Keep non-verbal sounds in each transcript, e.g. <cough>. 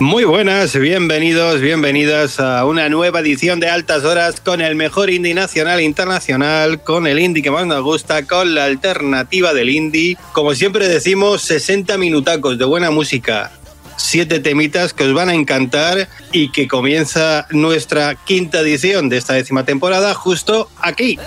Muy buenas, bienvenidos, bienvenidas a una nueva edición de Altas Horas con el mejor indie nacional e internacional, con el indie que más nos gusta, con la alternativa del indie. Como siempre decimos, 60 minutacos de buena música, siete temitas que os van a encantar y que comienza nuestra quinta edición de esta décima temporada justo aquí.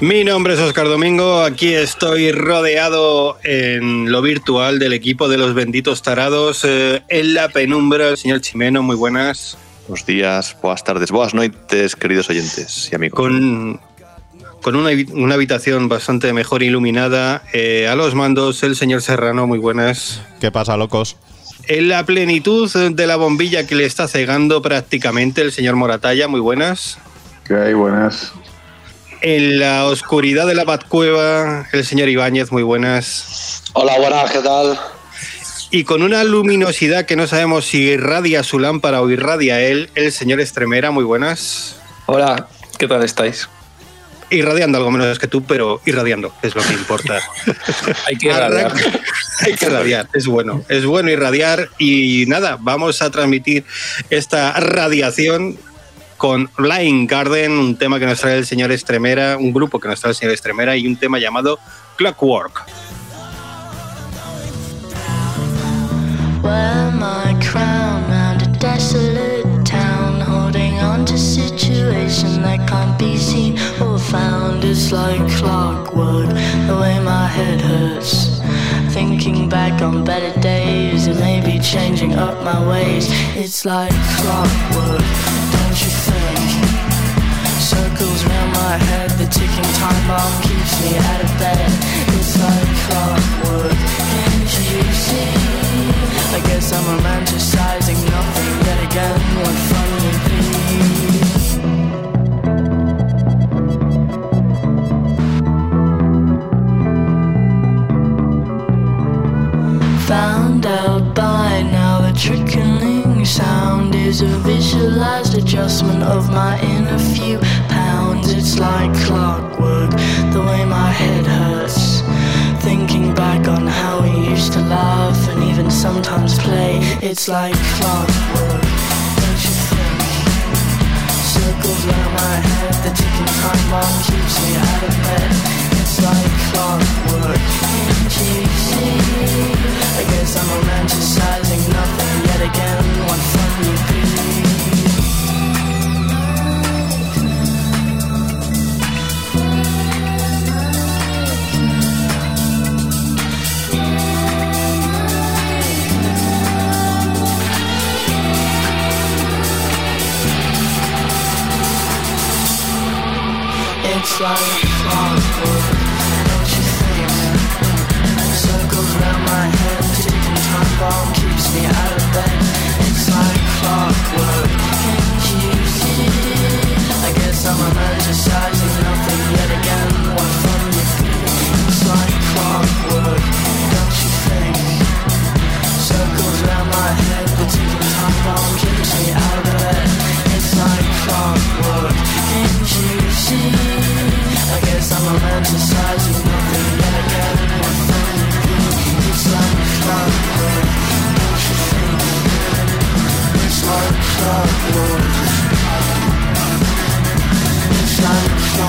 Mi nombre es Oscar Domingo, aquí estoy rodeado en lo virtual del equipo de los benditos tarados eh, en la penumbra. El señor Chimeno, muy buenas. Buenos días, buenas tardes, buenas noches, queridos oyentes y amigos. Con, con una, una habitación bastante mejor iluminada, eh, a los mandos el señor Serrano, muy buenas. ¿Qué pasa, locos? En la plenitud de la bombilla que le está cegando prácticamente el señor Moratalla, muy buenas. ¿Qué hay? Buenas. En la oscuridad de la Batcueva, el señor Ibáñez, muy buenas. Hola, buenas, ¿qué tal? Y con una luminosidad que no sabemos si irradia su lámpara o irradia él, el señor Estremera, muy buenas. Hola, ¿qué tal estáis? Irradiando algo menos que tú, pero irradiando, es lo que importa. <laughs> Hay que irradiar. <laughs> Hay que irradiar, es bueno. Es bueno irradiar y nada, vamos a transmitir esta radiación con Flying Garden, un tema que nos trae el señor Estremera, un grupo que nos trae el señor Estremera y un tema llamado Clockwork. Wear my crown round a desolate town, holding on to situation that can't be seen or found. It's like clockwork, the way my head hurts. Thinking back on better days and maybe changing up my ways. It's like clockwork, my head, the ticking time bomb keeps me out of bed. It's like clockwork, can't you see? I guess I'm romanticizing nothing. Then again, what fun would be? Found out by now the trickling sound is a visualized adjustment of my inner few pounds. It's like clockwork, the way my head hurts. Thinking back on how we used to laugh and even sometimes play. It's like clockwork, don't you think? Circles round my head, the ticking time bomb keeps me out of bed. It's like clockwork, can't you see? I guess I'm romanticizing nothing. like clockwork, don't you think? Circles Circles round my head, the ticking time bomb keeps me out of bed.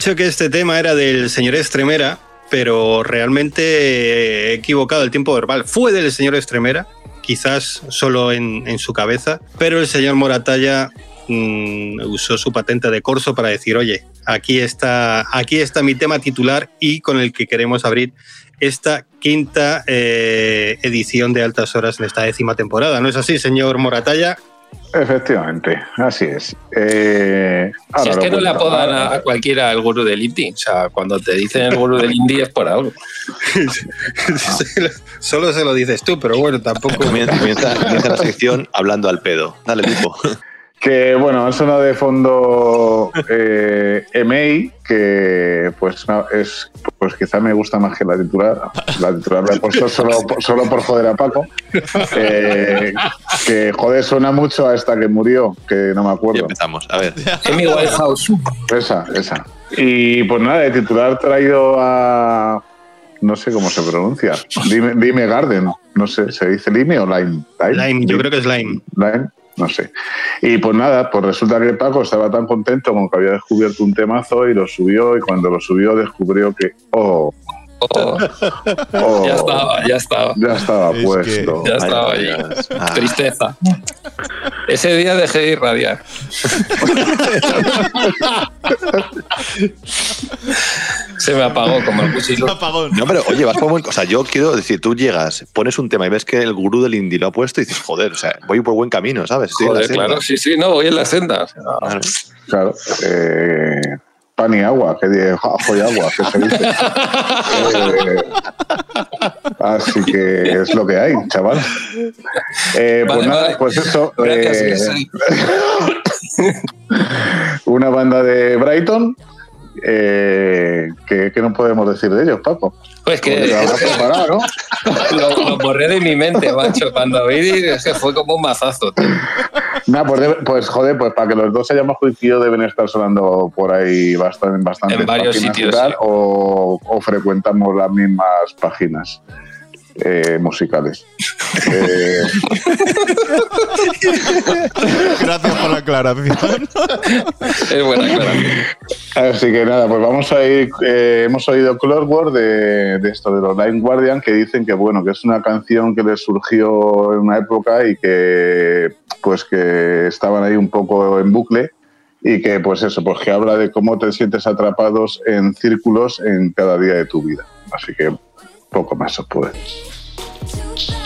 dicho que este tema era del señor Estremera, pero realmente he equivocado el tiempo verbal. Fue del señor Estremera, quizás solo en, en su cabeza, pero el señor Moratalla mm, usó su patente de corso para decir, oye, aquí está, aquí está mi tema titular y con el que queremos abrir esta quinta eh, edición de Altas Horas en esta décima temporada. ¿No es así, señor Moratalla? Efectivamente, así es. Eh, Si es que no le apodan a, a cualquiera el gurú del indie. O sea, cuando te dicen el gurú del indie es por algo. <laughs> Solo se lo dices tú, pero bueno, tampoco... Comienza, comienza- comienza la sección hablando al pedo. Dale, tipo. Que bueno, ha sonado de fondo eh, EMEI, que pues no, es pues quizá me gusta más que la titular. La titular la he puesto solo, solo por joder a Paco. Eh, que joder, suena mucho a esta que murió, que no me Y acuerdo. empezamos. A ver. Amy Winehouse. Esa, esa. Y pues nada, de titular traído a. No sé cómo se pronuncia. Dime, dime Garden. No sé, ¿se dice Lime o Lime? Lime, yo creo que es Lime. Lime, no sé. Y pues nada, pues resulta que Paco estaba tan contento con que había descubierto un temazo y lo subió. Y cuando lo subió, descubrió que. ¡Oh! Oh, oh ya estaba, ya estaba. ya estaba Es puesto. Ya estaba ahí. <laughs> Ah, Tristeza. Ese día dejé de irradiar. <laughs> Se me apagó como el <laughs> cuchillo. No, pero oye, vas por buen. O sea, yo quiero decir, tú llegas, pones un tema y ves que el gurú del indie lo ha puesto y dices, joder, o sea, voy por buen camino, ¿sabes? Estoy en la Joder, claro, sí, sí, no, voy en la senda. Claro. Claro. Eh, pan y agua, que ajo y agua, que se dice. <laughs> Eh, así que es lo que hay, chaval. Eh, pues nada, vale. pues eso. Gracias, eh, <laughs> una banda de Brighton. Eh, que, que no podemos decir de ellos, Paco. Pues que ¿no? <laughs> lo, lo borré de mi mente, macho. Cuando vi, es que fue como un mazazo. Nah, pues, pues, joder, pues para que los dos hayamos coincidido deben estar sonando por ahí bastante, bastante En varios sitios, sí. o, o frecuentamos las mismas páginas. Eh, musicales. Eh, <laughs> Gracias por la aclaración. Es buena, claro. Así que nada, pues vamos a ir. eh, hemos oído Clockwork de, de esto de los Line Guardian que dicen que bueno, que es una canción que les surgió en una época y que pues que estaban ahí un poco en bucle y que pues eso, pues que habla de cómo te sientes atrapados en círculos en cada día de tu vida. Así que poco más os puede. Let's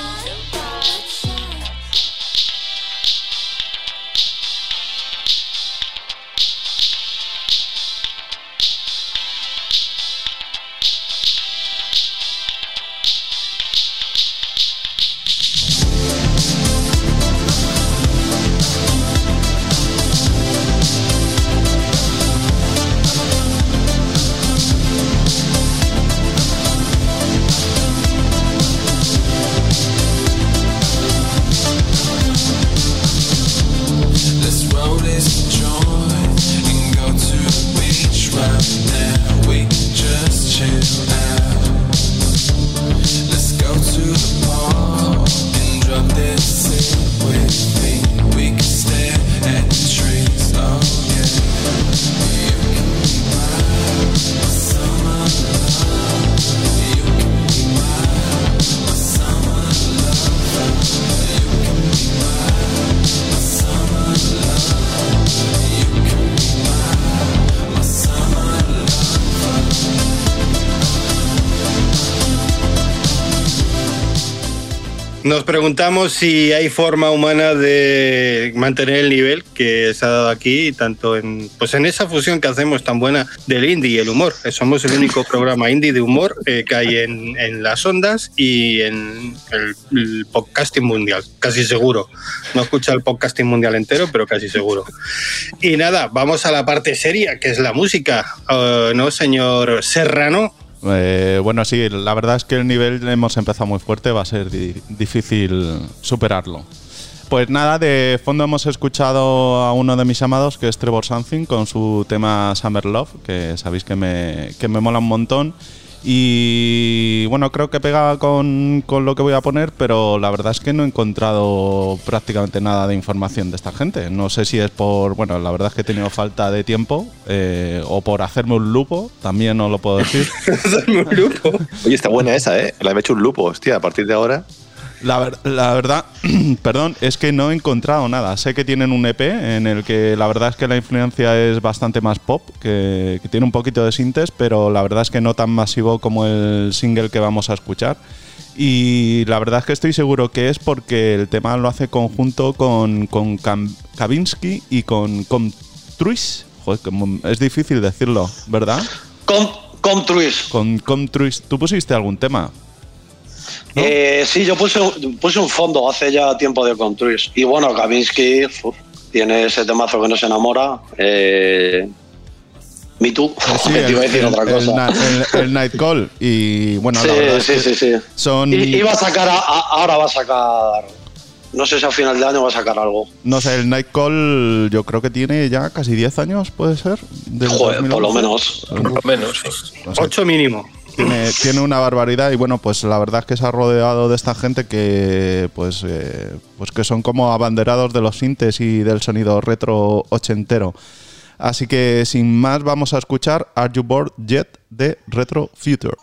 Nos preguntamos si hay forma humana de mantener el nivel que se ha dado aquí, tanto en, pues en esa fusión que hacemos tan buena del indie y el humor. Somos el único programa indie de humor eh, que hay en, las ondas y en el, el podcasting mundial, casi seguro. No escucha el podcasting mundial entero, pero casi seguro. Y nada, vamos a la parte seria, que es la música. Eh, ¿No, señor Serrano? Eh, bueno, sí, la verdad es que el nivel hemos empezado muy fuerte, va a ser di- difícil superarlo. Pues nada, de fondo hemos escuchado a uno de mis amados, que es Trevor Something, con su tema Summer Love, que sabéis que me, que me mola un montón. Y bueno, creo que pega con, con lo que voy a poner, pero la verdad es que no he encontrado prácticamente nada de información de esta gente. No sé si es por, bueno, la verdad es que he tenido falta de tiempo eh, o por hacerme un lupo, también no lo puedo decir. <laughs> <laughs> Oye, está buena esa, ¿eh? La he hecho un lupo, hostia, a partir de ahora. La, ver- la verdad, <clears throat> perdón, es que no he encontrado nada. Sé que tienen un EP en el que la verdad es que la influencia es bastante más pop, que, que tiene un poquito de sintes, pero la verdad es que no tan masivo como el single que vamos a escuchar. Y la verdad es que estoy seguro que es porque el tema lo hace conjunto con, con Kavinsky y con, con Truis. Joder, es difícil decirlo, ¿verdad? Com, Comtruis. Con, con Truis. ¿Tú pusiste algún tema? Eh, sí, yo puse, un- puse un fondo hace ya tiempo de Comtruis. Y bueno, Kavinsky uf, tiene ese temazo que no se enamora. Eh, Me Too. Sí, que <laughs> te iba a decir el, otra cosa. el- el Night Call. Y bueno, sí, la verdad es sí, que sí, sí. son. Y, iba a sacar, a- a- ahora va a sacar, no sé si a final de año va a sacar algo. No sé, el Night Call yo creo que tiene ya casi 10 años, ¿puede ser? Joder, por lo 2011. menos. Por lo menos, sí. O sea, Ocho mínimo. Tiene, una barbaridad y bueno, pues la verdad es que se ha rodeado de esta gente que pues, eh, pues que son como abanderados de los sintes y del sonido retro ochentero. Así que sin más vamos a escuchar Are You Bored Yet de Retro Future.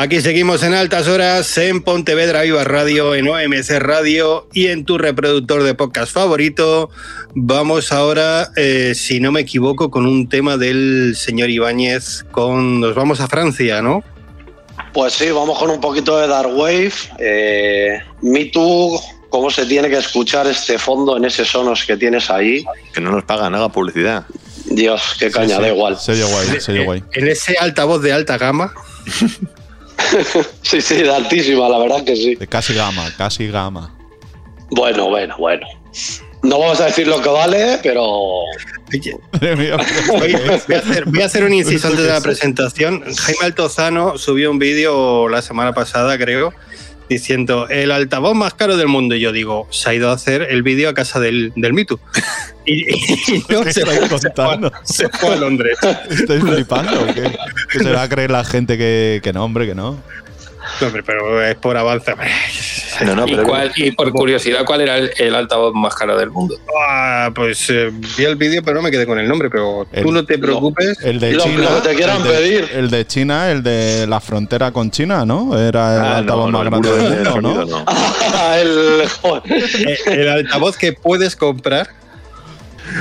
Aquí seguimos en altas horas en Pontevedra Viva Radio, en OMC Radio y en tu reproductor de podcast favorito. Vamos ahora, eh, si no me equivoco, con un tema del señor Ibáñez. Con, nos vamos a Francia, ¿no? Pues sí, vamos con un poquito de Dark Wave. Eh, Me Too, cómo se tiene que escuchar este fondo en ese sonos que tienes ahí. Que no nos pagan, haga publicidad. Dios, qué caña, Sí, da igual. Sería guay, sería guay. En ese altavoz de alta gama. <laughs> <laughs> Sí, sí, de altísima, la verdad que sí. De casi gama, casi gama. Bueno, bueno, bueno. No vamos a decir lo que vale, pero <laughs> voy, a hacer, voy a hacer un inciso antes de la presentación. Jaime Altozano subió un vídeo la semana pasada, creo, diciendo el altavoz más caro del mundo. Y yo digo, se ha ido a hacer el vídeo a casa del, del Mitu. <laughs> Y, y no ¿Qué <laughs> se estáis fue, se fue contando? se fue a Londres. ¿Estáis flipando o qué? ¿Qué se va a creer la gente que, que no, hombre, que no? No, hombre, pero es por avance. <laughs> No, no, ¿Y, pero cuál- y por curiosidad, ¿cuál era el, el altavoz más caro del mundo? Ah, pues eh, vi el vídeo, pero no me quedé con el nombre. Pero tú no te preocupes. El de Lo- China. lo que te quieran el de, pedir. El de China, el de la frontera con China, ¿no? Era el Ah, altavoz no, más grande del mundo, ¿no? <laughs> <laughs> el altavoz que puedes comprar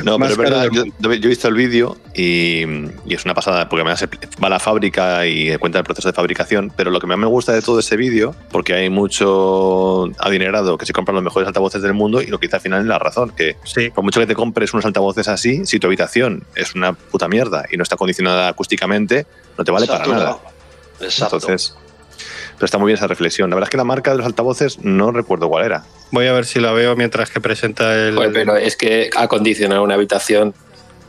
No, pero es verdad, yo, yo he visto el vídeo y, y es una pasada, porque además va a la fábrica y cuenta el proceso de fabricación, pero lo que más me gusta de todo ese vídeo, porque hay mucho adinerado que se compran los mejores altavoces del mundo y lo que dice al final es la razón, que Sí. por mucho que te compres unos altavoces así, si tu habitación es una puta mierda y no está acondicionada acústicamente, no te vale para nada. Exacto. Entonces, pero está muy bien esa reflexión. La verdad es que la marca de los altavoces no recuerdo cuál era. Voy a ver si la veo mientras que presenta el. Joder, pero es que acondicionar una habitación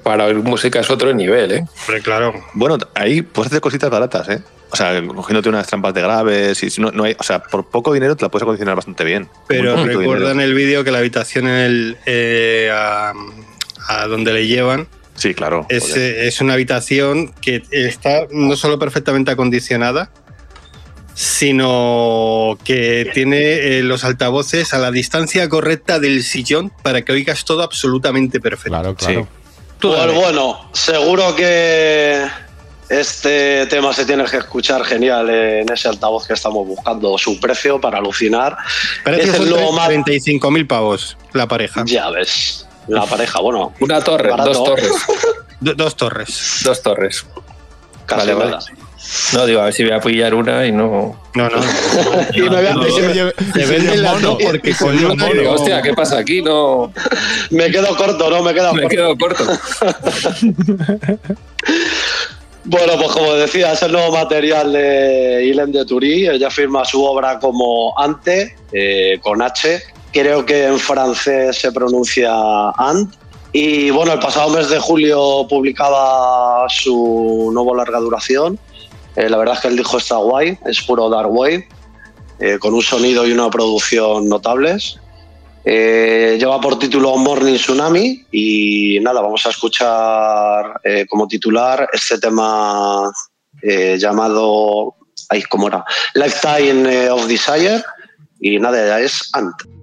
para oír música es otro nivel, ¿eh? Hombre, claro. Bueno, ahí puedes hacer cositas baratas, ¿eh? O sea, cogiéndote unas trampas de graves y si no, no hay, o sea, por poco dinero te la puedes acondicionar bastante bien. Pero recuerda en el vídeo que la habitación en el, eh, a, a donde le llevan Sí, claro. es, eh, es una habitación que está no solo perfectamente acondicionada, sino que tiene eh, los altavoces a la distancia correcta del sillón para que oigas todo absolutamente perfecto. Claro, claro. Pues dale. bueno, seguro que este tema se tiene que escuchar genial en ese altavoz que estamos buscando. Su precio para alucinar. Parece es el. 35.000 pavos la pareja. Ya ves. La pareja, bueno. Una torre, Barato. dos torres. <laughs> Do- dos torres. Dos torres. Casi Vale, vale. No, digo, a ver si voy a pillar una y no. No, no. Y me voy a- No, Ese no, lleve- Te ese venden lleve las mono. dos porque lleve una mono. Digo, hostia, ¿qué pasa aquí? No. Me quedo corto, ¿no? Me quedo Me corto. quedo corto. <laughs> Bueno, pues como decía, es el nuevo material de Ilem de Turí. Ella firma su obra como Ante, eh, con H. Creo que en francés se pronuncia Ant. Y bueno, el pasado mes de julio publicaba su nuevo larga duración. Eh, la verdad es que el disco está guay, es puro dark wave, eh, con un sonido y una producción notables. Eh, lleva por título Morning Tsunami y nada, vamos a escuchar como titular este tema llamado, ay, ¿cómo era? Lifetime of Desire y nada, ya es Ant.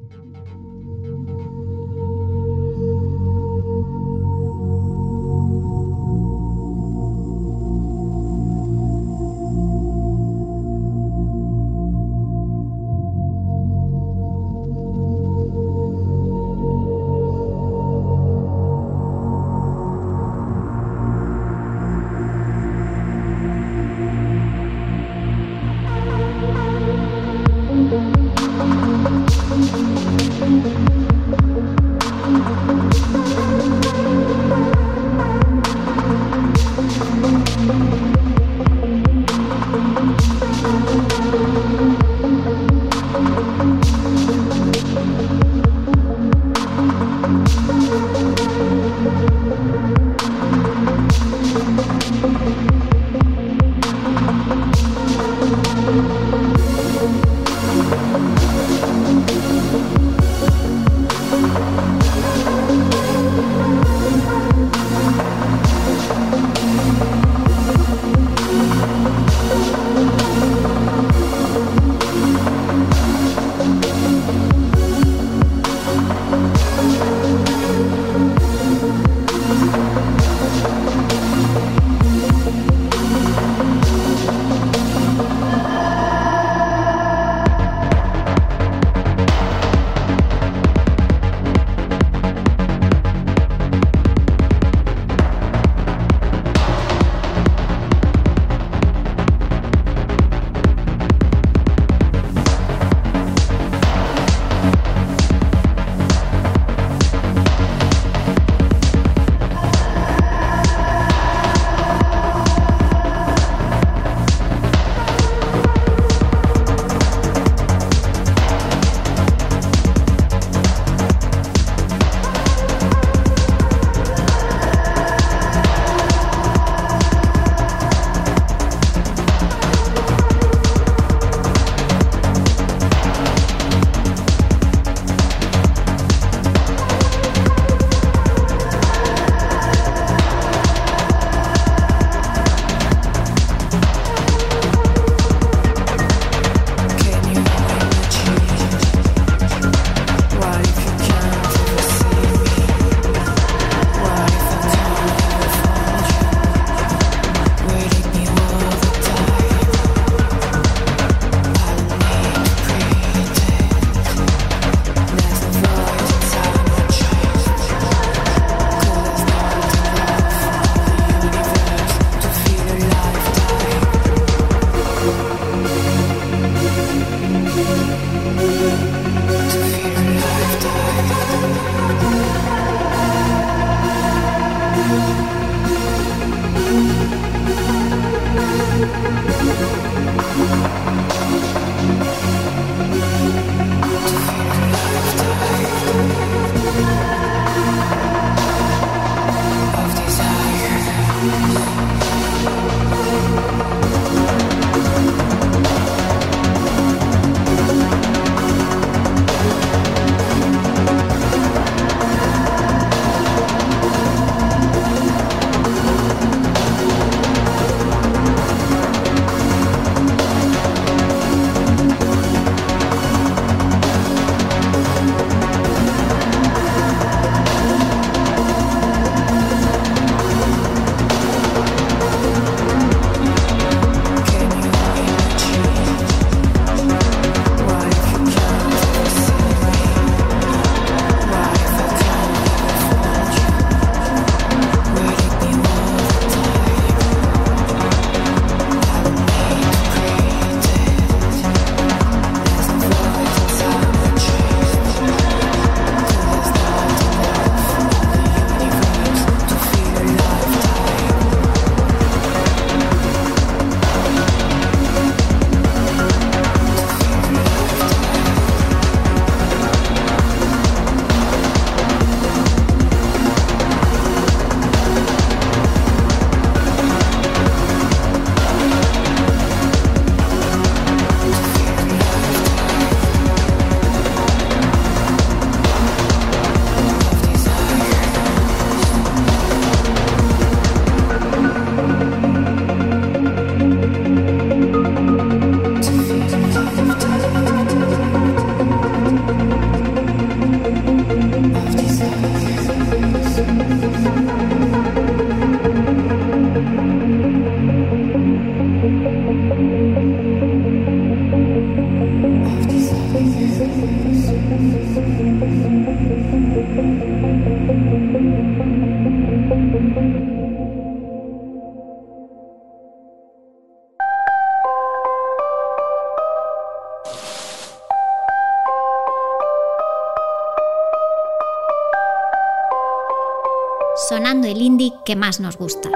Que más nos gusta.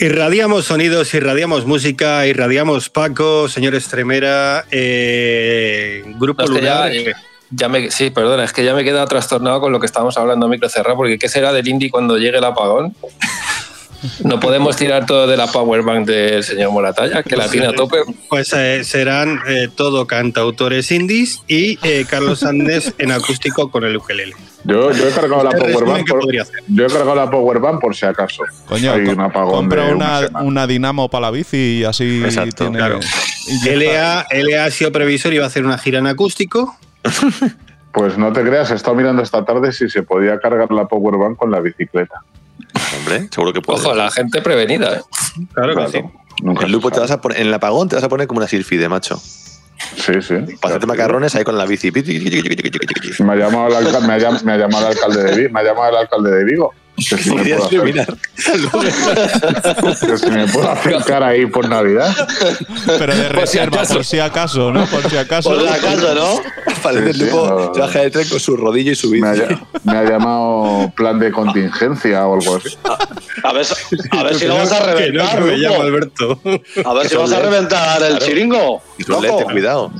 Irradiamos sonidos, irradiamos música, irradiamos Paco, señor Estremera, eh, Grupo No, es que ya, Lunar. ya me, sí, perdona, es que ya me he quedado trastornado con lo que estábamos hablando a micro cerrado, porque ¿qué será del indie cuando llegue el apagón? No podemos tirar todo de la powerbank del señor Moratalla, que la tiene a tope. Pues eh, serán eh, todo cantautores indies y eh, Carlos Andes en acústico con el ukelele. Yo, yo he cargado la Powerbank que por, yo he cargado la Powerbank por si acaso. Coño, Hay co- un apagón compra una, dinamo para la bici y así Exacto, tiene. claro. LA, LA ha sido previsor y va a hacer una gira en acústico. Pues no te creas, he estado mirando esta tarde si se podía cargar la Powerbank con la bicicleta. Hombre, seguro que puede. Ojo, la gente prevenida. ¿eh? Claro que Claro, sí. nunca En se Lupo te vas a poner, en el apagón te vas a poner como una silfide, macho. Sí, sí. Para hacerte macarrones ahí con la bici. Me ha llamado el, ha me ha llamado el alcalde de Vigo. Me ha llamado el alcalde de Vigo. Que si, me Podrías puedo que si me puedo acercar ahí por Navidad. Pero de reserva, por si acaso, ¿no? Por si acaso. Por si acaso, ¿no? Parece Sí, sí, Lupo no. se baja del tren con su rodillo y su bici. Me me ha llamado plan de contingencia o algo así. A ver, a ver si lo vas a Que no, reventar, que me llamo Alberto. A ver si vas a reventar el chiringo. Y lente, cuidado.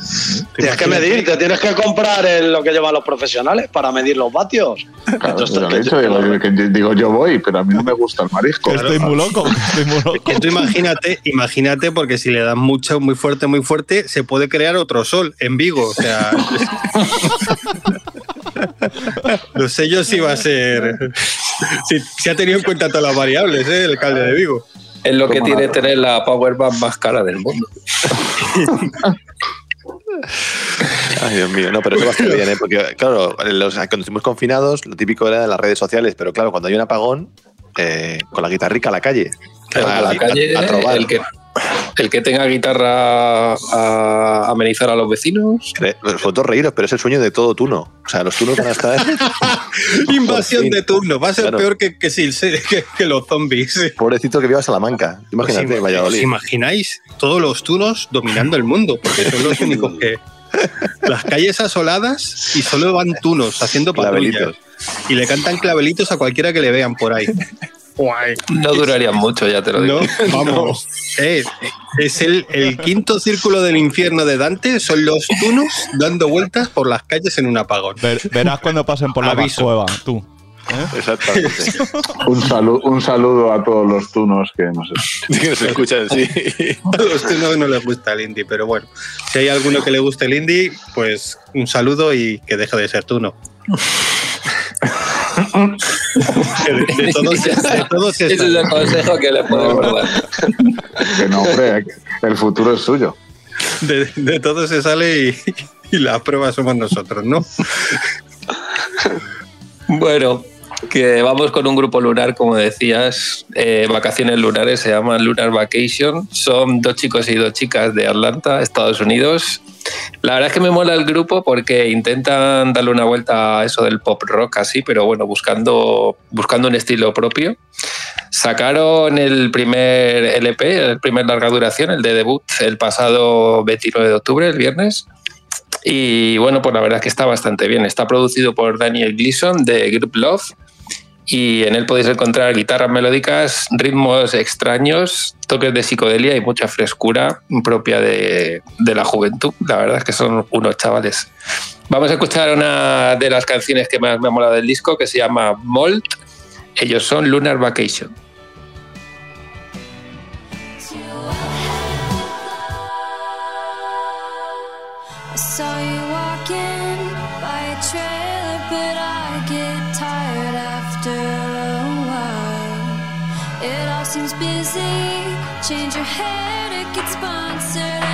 Tienes que medir, te tienes que comprar el- lo que llevan los profesionales para medir los vatios. Claro, Esto yo es lo que- dicho, digo, yo- que- digo, yo voy, pero a mí no me gusta el marisco. Estoy muy loco, estoy muy loco. Que tú imagínate, imagínate, porque si le dan mucho, muy fuerte, muy fuerte, se puede crear otro sol en Vigo. O sea. <laughs> no sé yo si va a ser. Si, si ha tenido en cuenta todas las variables, ¿eh? el alcalde de Vigo. Es lo que tiene tener la powerbank más cara del mundo. <laughs> Ay, Dios mío, no, pero eso va a estar bien, ¿eh? Porque, claro, los, cuando estuvimos confinados, lo típico era las redes sociales, pero claro, cuando hay un apagón, eh, con la guitarrica a la calle. a la calle, a trobar. el que, el que tenga guitarra a amenizar a los vecinos. Vosotros reíros, pero es el sueño de todo tuno. O sea, los tunos van a estar. <laughs> Invasión de turno. Va a ser Claro. peor que, que, <laughs> que, que los zombies. Pobrecito que viva Salamanca. Imagínate, ¿Os ima- Valladolid. ¿Os imagináis todos los tunos dominando el mundo? Porque son los únicos que. Las calles asoladas y solo van tunos haciendo patrullas. Clavelitos. Y le cantan clavelitos a cualquiera que le vean por ahí. Guay. No durarían mucho, ya te lo digo. <laughs> No, vamos. Eh, es el, el quinto círculo del infierno de Dante. Son los tunos dando vueltas por las calles en un apagón. Ver- verás cuando pasen por la cueva, tú. ¿eh? Exactamente. <laughs> Un, saludo, un saludo a todos los tunos que nos escuchan. <laughs> que nos escuchan, sí. A los tunos no les gusta el indie, pero bueno. Si hay alguno que le guste el indie, pues un saludo y que deje de ser tuno. De, de todos, de todos se Ese es el consejo que le podemos dar. Que no, hombre, el futuro es suyo. de, de todo se sale y, y la prueba somos nosotros, ¿no? Bueno, que vamos con un grupo lunar, como decías, eh, vacaciones lunares, se llaman Lunar Vacation. Son dos chicos y dos chicas de Atlanta, Estados Unidos. La verdad es que me mola el grupo porque intentan darle una vuelta a eso del pop rock así, pero bueno, buscando, buscando un estilo propio. Sacaron el primer LP, el primer larga duración, el de debut, el pasado 29 de octubre, el viernes. Y bueno, pues la verdad es que está bastante bien. Está producido por Daniel Gleason de Group Love y en él podéis encontrar guitarras melódicas, ritmos extraños, toques de psicodelia y mucha frescura propia de, la juventud. La verdad es que son unos chavales. Vamos a escuchar una de las canciones que más me ha molado del disco que se llama Molt. Ellos son Lunar Vacation. Saw seems busy. Change your hair to get sponsored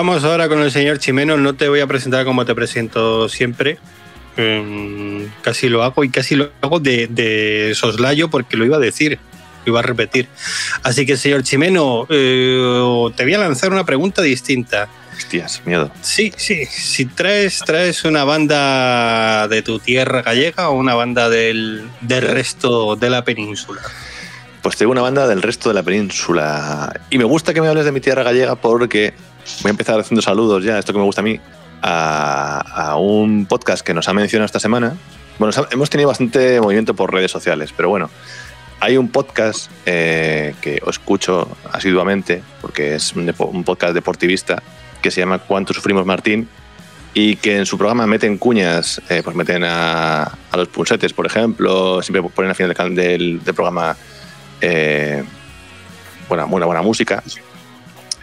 Vamos ahora con el señor Chimeno. No te voy a presentar como te presento siempre. Mm, casi lo hago y casi lo hago de, de soslayo porque lo iba a decir, lo iba a repetir. Así que, señor Chimeno, eh, te voy a lanzar una pregunta distinta. Hostias, miedo. Sí, sí. Si traes, traes una banda de tu tierra gallega o una banda del, del resto de la península. Pues tengo una banda del resto de la península. Y me gusta que me hables de mi tierra gallega porque voy a empezar haciendo saludos ya, esto que me gusta a mí, a, un podcast que nos ha mencionado esta semana. Bueno, hemos tenido bastante movimiento por redes sociales, pero bueno, hay un podcast eh, que escucho asiduamente, porque es un, un podcast deportivista, que se llama ¿Cuánto sufrimos Martín? Y que en su programa meten cuñas, eh, pues meten a, los pulsetes, por ejemplo, siempre ponen al final del programa eh, buena, buena, buena música.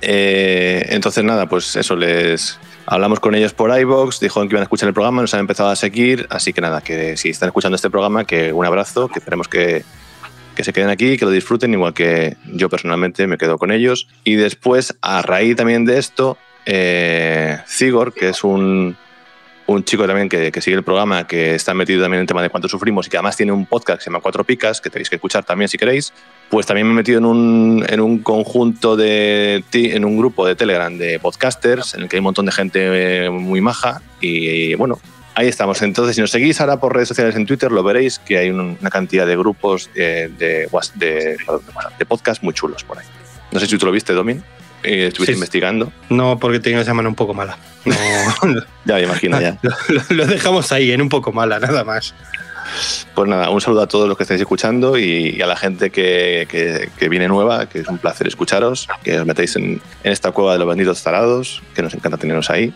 Eh, entonces, nada, pues eso les hablamos con ellos por iBox, dijeron que iban a escuchar el programa, nos han empezado a seguir, así que nada, que si están escuchando este programa, que un abrazo, que esperemos que, que se queden aquí, que lo disfruten, igual que yo personalmente me quedo con ellos. Y después, a raíz también de esto, eh, Cigor, que es un, un chico también que, sigue el programa, que está metido también en el tema de cuánto sufrimos y que además tiene un podcast que se llama Cuatro Picas, que tenéis que escuchar también si queréis, pues también me he metido en un, en un conjunto de, en un grupo de Telegram de podcasters, en el que hay un montón de gente eh, muy maja y, bueno, ahí estamos. Entonces, si nos seguís ahora por redes sociales en Twitter, lo veréis que hay un- una cantidad de grupos eh, de, de, de de podcast muy chulos por ahí. No sé si tú lo viste, Domin. Eh, estuviste Sí. investigando. No, porque tenía una semana un poco mala. <laughs> No, Ya me imagino, ya. lo, lo dejamos ahí, en un poco mala, nada más. Pues nada, un saludo a todos los que estáis escuchando y, y a la gente que, que- que viene nueva, que es un placer escucharos, que os metáis en, en esta cueva de los benditos tarados, que nos encanta teneros ahí.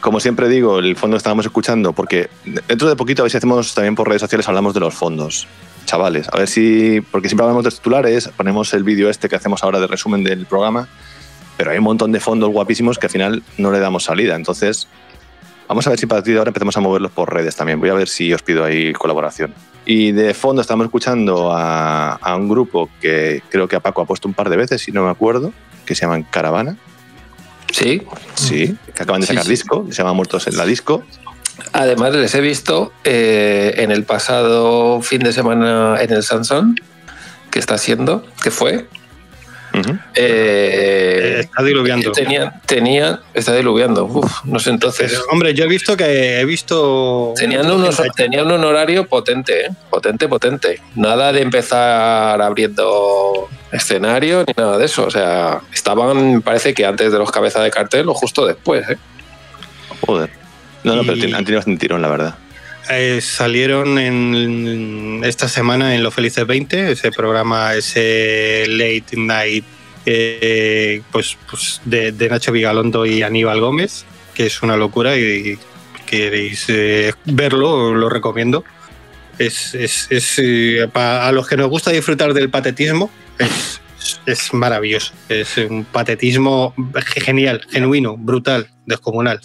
Como siempre digo, el fondo que estábamos escuchando, porque dentro de poquito, a ver si hacemos también por redes sociales, hablamos de los fondos. Chavales, a ver si, porque siempre hablamos de titulares, ponemos el vídeo este que hacemos ahora de resumen del programa, pero hay un montón de fondos guapísimos que al final no le damos salida. Entonces, Vamos a ver si a partir de ahora empezamos a moverlos por redes también. Voy a ver si os pido ahí colaboración. Y de fondo estamos escuchando a, a un grupo que creo que a Paco ha puesto un par de veces, si no me acuerdo, que se llaman Caravana. Sí. Sí, que acaban de Sí, sacar sí. disco, que se llama Muertos en la Disco. Además, les he visto eh, en el pasado fin de semana en el Samsung, que está haciendo, que fue. Eh, Está diluviando. Tenían, tenían, está diluviando. Uf, no sé, entonces. Pero, hombre, yo he visto que he visto. Tenían, unos, tenían un horario potente, ¿eh? potente, potente. Nada de empezar abriendo escenario ni nada de eso. O sea, estaban, parece que antes de los cabezas de cartel o justo después. ¿eh? Joder. No, no, pero Y- han tenido bastante tirón, la verdad. Eh, salieron en esta semana en Los Felices 20, ese programa, ese Late Night, eh, pues, pues de, de Nacho Vigalondo y Aníbal Gómez, que es una locura y queréis eh, verlo, lo recomiendo. Es, es- es, eh, a los que nos gusta disfrutar del patetismo, es, es maravilloso. Es un patetismo genial, genuino, brutal, descomunal.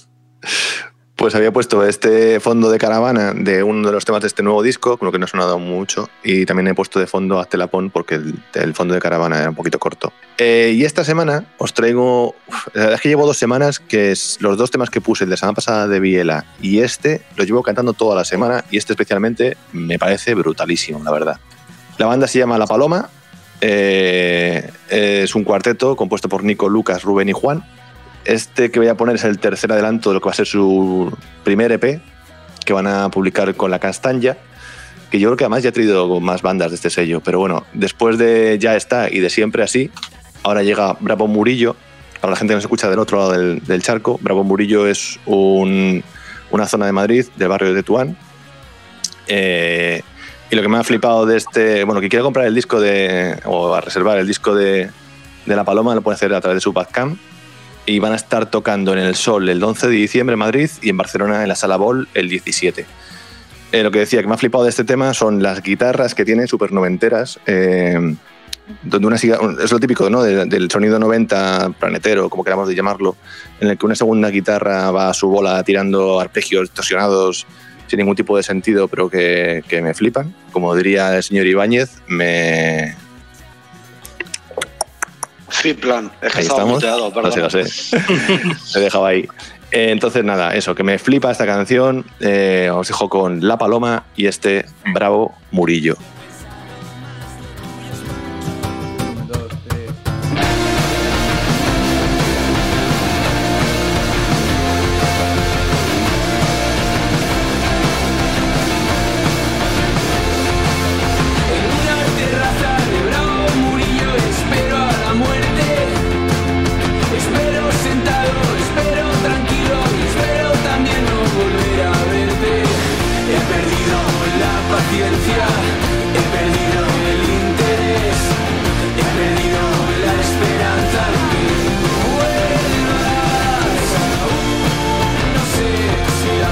Pues había puesto este fondo de caravana de uno de los temas de este nuevo disco, con lo que no ha sonado mucho, y también he puesto de fondo a Telapón porque el, fondo de caravana era un poquito corto. Eh, y esta semana os traigo, la verdad es que llevo dos semanas que los dos temas que puse, el de la semana pasada de Biela y este, los llevo cantando toda la semana y este especialmente me parece brutalísimo, la verdad. La banda se llama La Paloma, eh, es un cuarteto compuesto por Nico, Lucas, Rubén y Juan. Este que voy a poner es el tercer adelanto de lo que va a ser su primer EP, que van a publicar con La Castaña, que yo creo que además ya ha traído más bandas de este sello, pero bueno, después de Ya está y de Siempre así, ahora llega Bravo Murillo, para la gente que nos escucha del otro lado del, del charco, Bravo Murillo es un- una zona de Madrid, del barrio de Tetuán, eh, y lo que me ha flipado de este, bueno, que quiere comprar el disco de, o a reservar el disco de, de La Paloma, lo puede hacer a través de su Bandcamp. Y van a estar tocando en el Sol el 11 de diciembre en Madrid y en Barcelona en la Sala Bol el 17. Eh, lo que decía que me ha flipado de este tema son las guitarras que tienen súper noventeras. eh, donde una es lo típico ¿no? De- del sonido 90 planetero, como queramos de llamarlo, en el que una segunda guitarra va a su bola tirando arpegios distorsionados sin ningún tipo de sentido, pero que, que me flipan. Como diría el señor Ibáñez, me, Fiplan. Es que Ahí estaba estamos. muteado, perdón. sé, lo sé. Te he dejado ahí. Eh, entonces, nada, eso, que me flipa esta canción. Eh, os dejo con La Paloma y este Bravo Murillo.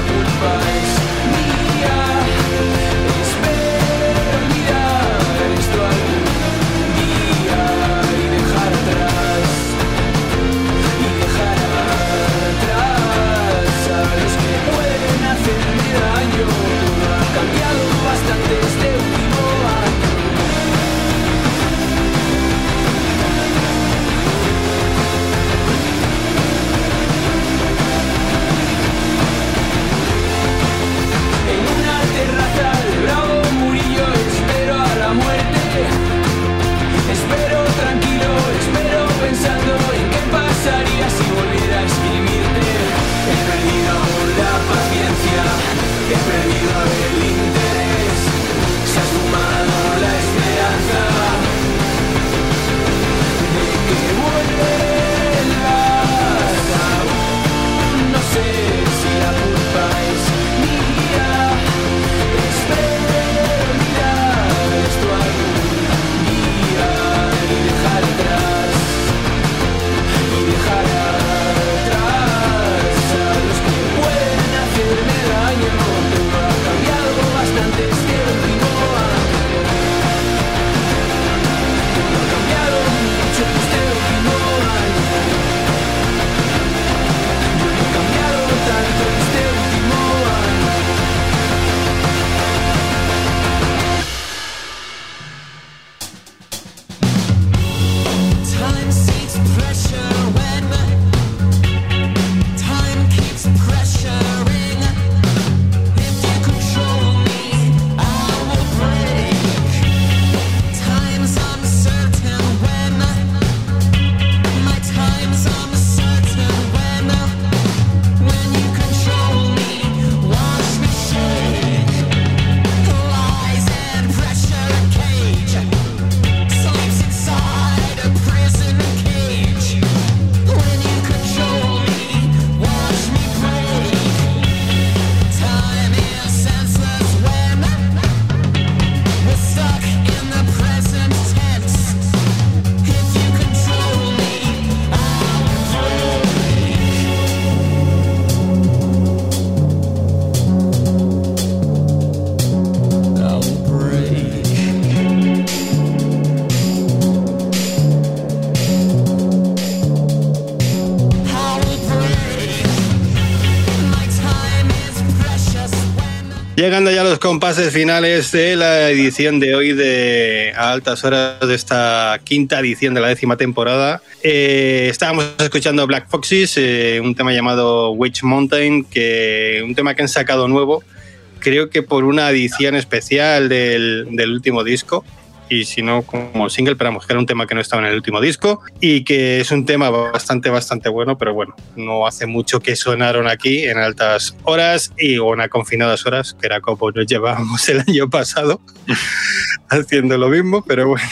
Si la culpa Llegando ya a los compases finales de la edición de hoy de A Altas Horas de esta quinta edición de la décima temporada. Eh, estábamos escuchando Black Foxes, eh, un tema llamado Witch Mountain, que un tema que han sacado nuevo, creo que por una edición especial del, del último disco. Y si no, como single, pero vamos, que era un tema que no estaba en el último disco y que es un tema bastante, bastante bueno, pero bueno, no hace mucho que sonaron aquí en altas horas y o en confinadas horas, que era como nos llevábamos el año pasado <laughs> haciendo lo mismo, pero bueno.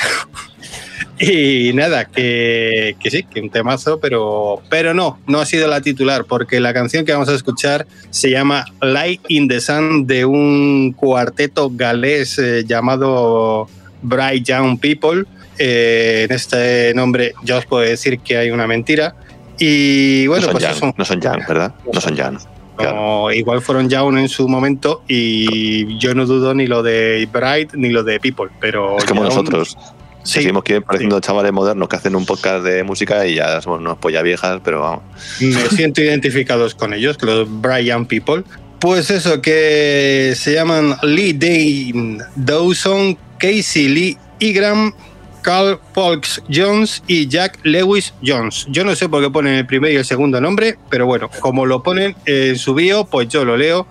Y nada, que, que sí, que un temazo, pero, pero no, no ha sido la titular, porque la canción que vamos a escuchar se llama Light in the Sun de un cuarteto galés eh, llamado Bright Young People. Eh, en este nombre ya os puedo decir que hay una mentira. Y bueno, no son pues Young, eso, no son Young, ¿verdad? No son Young. como igual fueron Young en su momento y yo no dudo ni lo de Bright ni lo de People, pero Es como Young- nosotros. Sí, Seguimos que pareciendo chavales modernos que hacen un podcast de música y ya somos unos polla viejas, pero vamos. me <laughs> siento identificados con ellos, con los Brian People. Pues eso, que se llaman Lee Dane Dawson, Casey Lee Igram, Carl Polks Jones y Jack Lewis Jones. Yo no sé por qué ponen el primer y el segundo nombre, pero bueno, como lo ponen en su bio, pues yo lo leo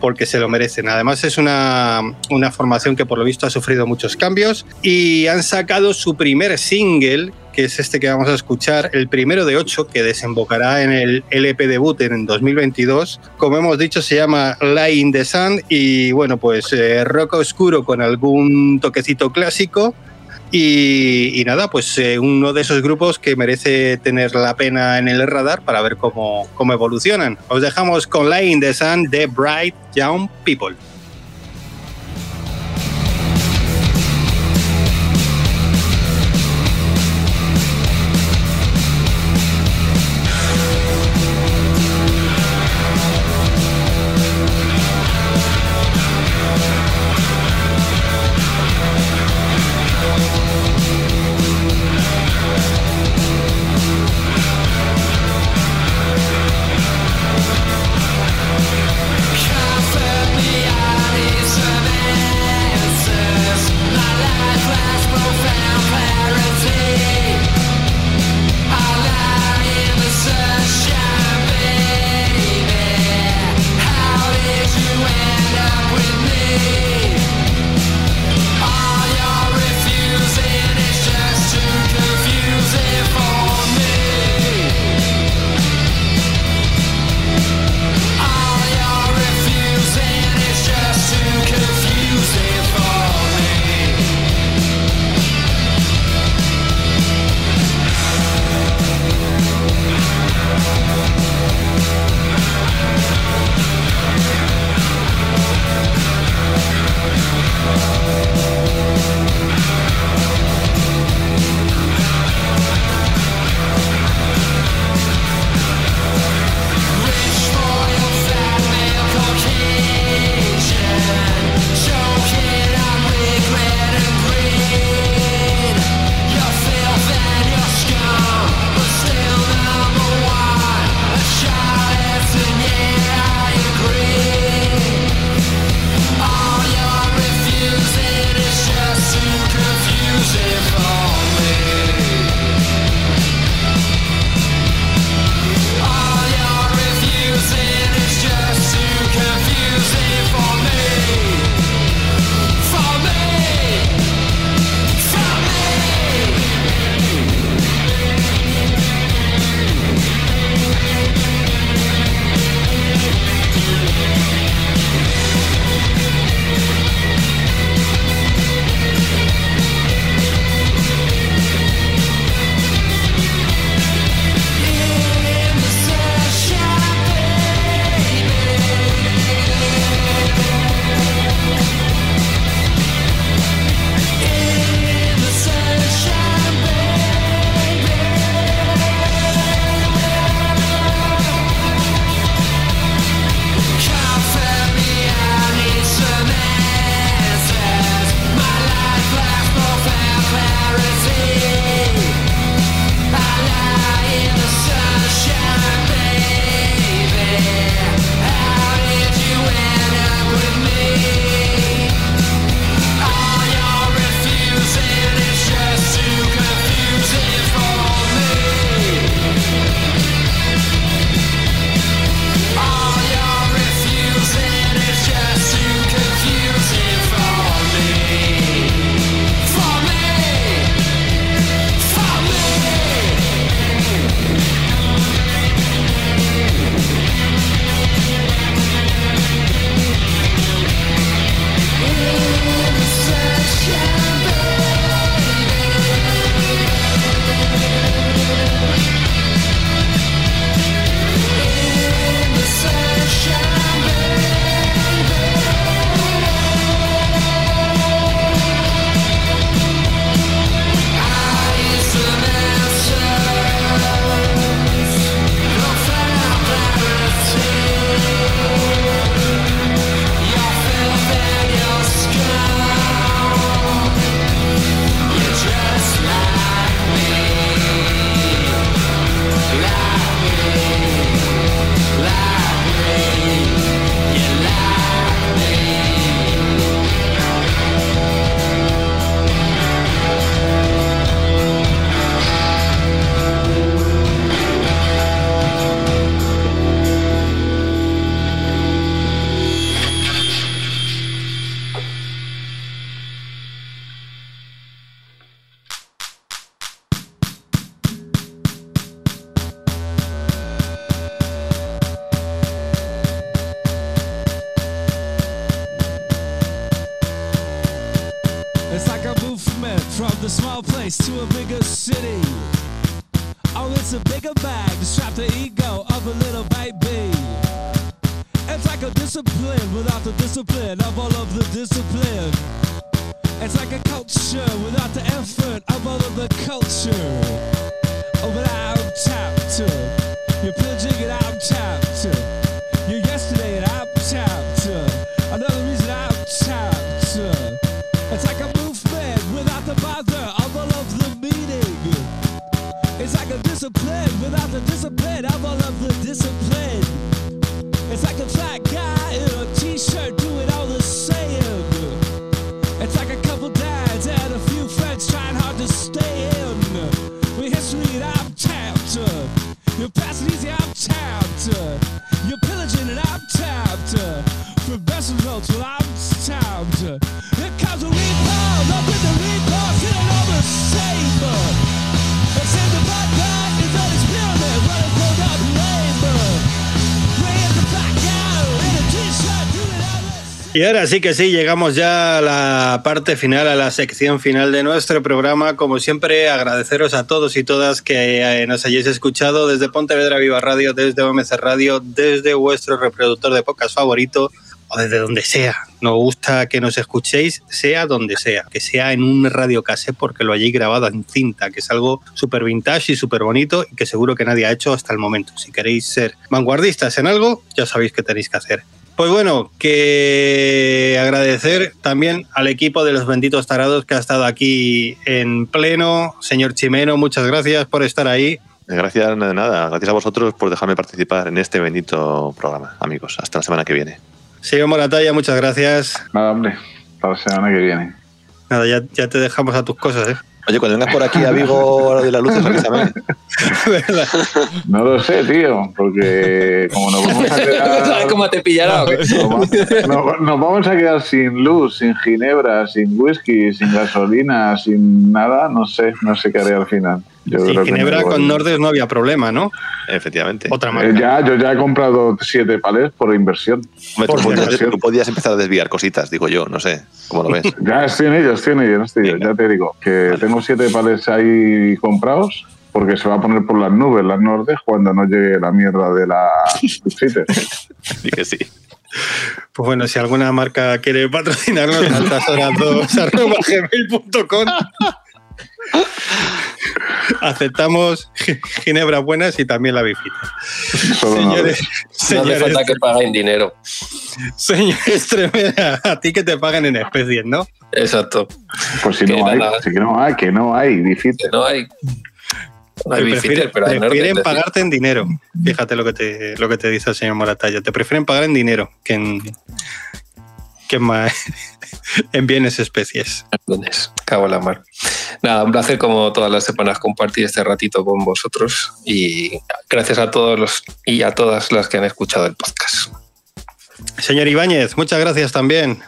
porque se lo merecen. Además es una, una formación que por lo visto ha sufrido muchos cambios y han sacado su primer single, que es este que vamos a escuchar, el primero de ocho, que desembocará en el LP debut en 2022. Como hemos dicho, se llama Lie in the Sun y bueno, pues eh, rock oscuro con algún toquecito clásico. Y, y nada, pues eh, uno de esos grupos que merece tener la pena en el radar para ver cómo, cómo evolucionan. Os dejamos con in the Sun de Bright Young People. Y ahora sí que sí, llegamos ya a la parte final, a la sección final de nuestro programa. Como siempre, agradeceros a todos y todas que eh, nos hayáis escuchado desde Pontevedra Viva Radio, desde OMC Radio, desde vuestro reproductor de podcast favorito o desde donde sea. Nos gusta que nos escuchéis, sea donde sea, que sea en un radio cassette porque lo hayáis grabado en cinta, que es algo súper vintage y súper bonito y que seguro que nadie ha hecho hasta el momento. Si queréis ser vanguardistas en algo, ya sabéis qué tenéis que hacer. Pues bueno, que agradecer también al equipo de los benditos tarados que ha estado aquí en pleno. Señor Chimeno, muchas gracias por estar ahí. Gracias, de nada. Gracias a vosotros por dejarme participar en este bendito programa, amigos. Hasta la semana que viene. Señor Moratalla, muchas gracias. Nada, hombre, para la semana que viene. Nada, ya, ya te dejamos a tus cosas, ¿eh? Oye, cuando vengas por aquí a Vigo a de las luces, avísame. <laughs> No lo sé, tío, porque como nos vamos a <laughs> ¿Sabes quedar, cómo te pillará? o qué? nos, nos vamos a quedar sin luz, sin ginebra, sin whisky, sin gasolina, sin nada, no sé, no sé qué haré al final. Yo creo Ginebra con Nordes no había problema, ¿no? Efectivamente. Otra Eh, marca. ya, yo ya he comprado siete palés por inversión. Hombre, por tú, podías, inversión. tú podías empezar a desviar cositas, digo yo, no sé. ¿Cómo lo ves? <laughs> Ya estoy en ello, estoy en ello, estoy Venga. ya te digo, que Vale. tengo siete palés ahí comprados porque se va a poner por las nubes las Nordes cuando no llegue la mierda de la. <laughs> Sí que sí. Pues bueno, si alguna marca quiere patrocinarnos, <laughs> altas Aceptamos gi- ginebras buenas y también la bifita. Señores, No hace señores, falta que paguen dinero. señores Tremera, a ti que te pagan en especies, ¿no? Exacto. Pues si Que no hay, si que no hay, que no hay, Bifiter. No hay. No hay Prefieren, pero prefieren pagarte en dinero. Fíjate lo que te, lo que te dice el señor Moratalla. Te prefieren pagar en dinero que en, que en, <laughs> en bienes especies. Cago en la mar. Nada, un placer como todas las semanas compartir este ratito con vosotros y gracias a todos los y a todas las que han escuchado el podcast. Señor Ibáñez, muchas gracias también.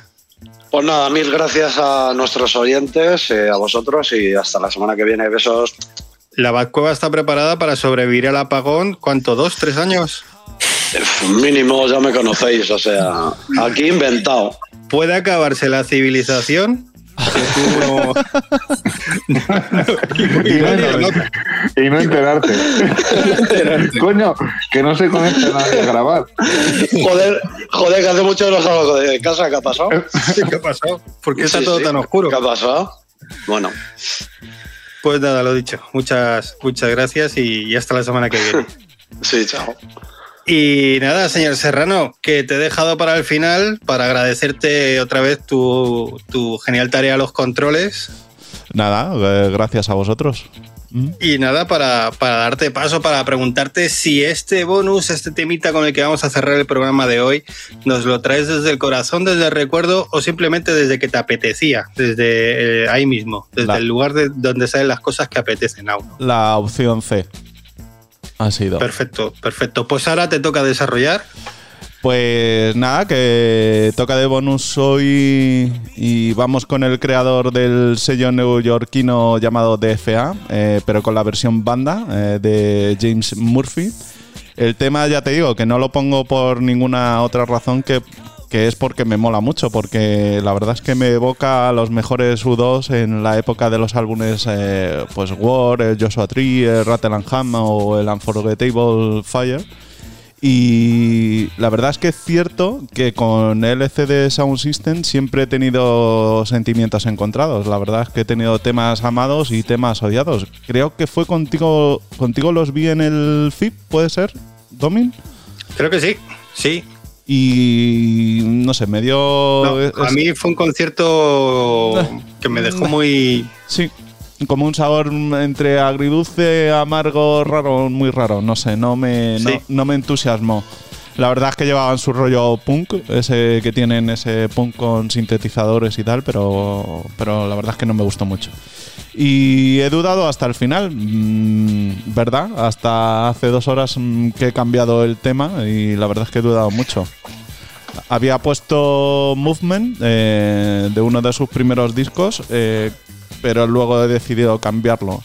Pues nada, mil gracias a nuestros oyentes, eh, a vosotros y hasta la semana que viene. Besos. La Batcueva está preparada para sobrevivir al apagón. ¿Cuánto? ¿Dos? ¿Tres años? Mínimo, ya me conocéis, o sea, aquí inventado. ¿Puede acabarse la civilización? <laughs> Y no, y no enterarte. <laughs> Coño, que no se conecta nadie a grabar. Joder, joder, que hace mucho que no salgo de casa, ¿qué ha pasado? ¿Qué ha pasado? ¿Por qué está Sí, todo sí. tan oscuro? ¿Qué ha pasado? Bueno, Pues nada, lo dicho. Muchas, muchas gracias y hasta la semana que viene. sí, chao. Y nada, señor Serrano, que te he dejado para el final para agradecerte otra vez tu, tu genial tarea a los controles. Nada, eh, gracias a vosotros. ¿Mm? Y nada, para, para darte paso, para preguntarte si este bonus, este temita con el que vamos a cerrar el programa de hoy, nos lo traes desde el corazón, desde el recuerdo o simplemente desde que te apetecía, desde eh, ahí mismo, desde La- el lugar de donde salen las cosas que apetecen a uno. La opción C ha sido. Perfecto, perfecto. Pues ahora te toca desarrollar. Pues nada, que toca de bonus hoy y vamos con el creador del sello neoyorquino llamado DFA, eh, pero con la versión banda eh, de James Murphy. El tema, ya te digo, que no lo pongo por ninguna otra razón que que es porque me mola mucho, porque la verdad es que me evoca a los mejores U2 en la época de los álbumes, eh, pues War, el Joshua Tree, el Rattle and Hum o el Unforgettable Fire. Y la verdad es que es cierto que con LCD Sound System siempre he tenido sentimientos encontrados. La verdad es que he tenido temas amados y temas odiados. Creo que fue contigo, contigo los vi en el FIP, ¿puede ser, Domin? Creo que sí, sí. Y no sé, me dio. No, es- a mí fue un concierto <laughs> que me dejó muy. Sí, como un sabor entre agridulce, amargo, raro, muy raro. No sé, no me, no, Sí. no me entusiasmó. La verdad es que llevaban su rollo punk, ese que tienen ese punk con sintetizadores y tal, pero, pero la verdad es que no me gustó mucho. Y he dudado hasta el final, mm, ¿verdad? Hasta hace dos horas mm, que he cambiado el tema y la verdad es que he dudado mucho. Había puesto Movement eh, de uno de sus primeros discos, eh, pero luego he decidido cambiarlo.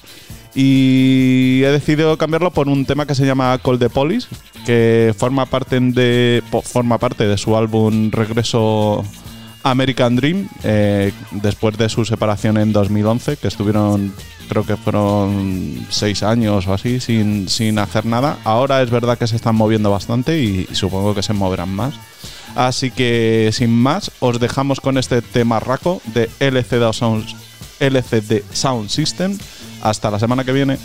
Y he decidido cambiarlo por un tema que se llama Call the Police, que forma parte de, forma parte de su álbum Regreso American Dream, eh, después de su separación en 2011, que estuvieron, creo que fueron seis años o así, sin, sin hacer nada. Ahora es verdad que se están moviendo bastante y, y supongo que se moverán más. Así que sin más, os dejamos con este tema raco de LCD Sound, LCD Sound System. Hasta la semana que viene.